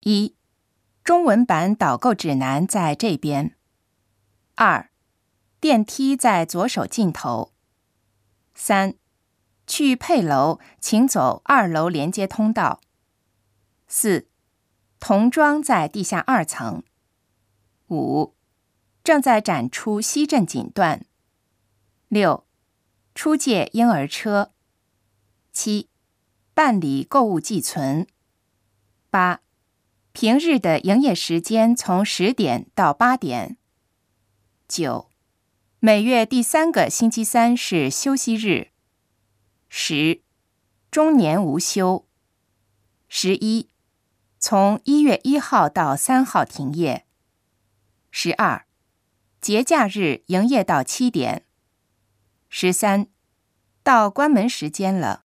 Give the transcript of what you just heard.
一、中文版导购指南在这边。二、电梯在左手尽头。三、去配楼，请走二楼连接通道。四、童装在地下二层。五、正在展出西镇锦缎。六、出借婴儿车。七、办理购物寄存。八、平日的营业时间从十点到八点。九、每月第三个星期三是休息日。十、终年无休。十一、从一月一号到三号停业。十二、节假日营业到七点。十三、到关门时间了。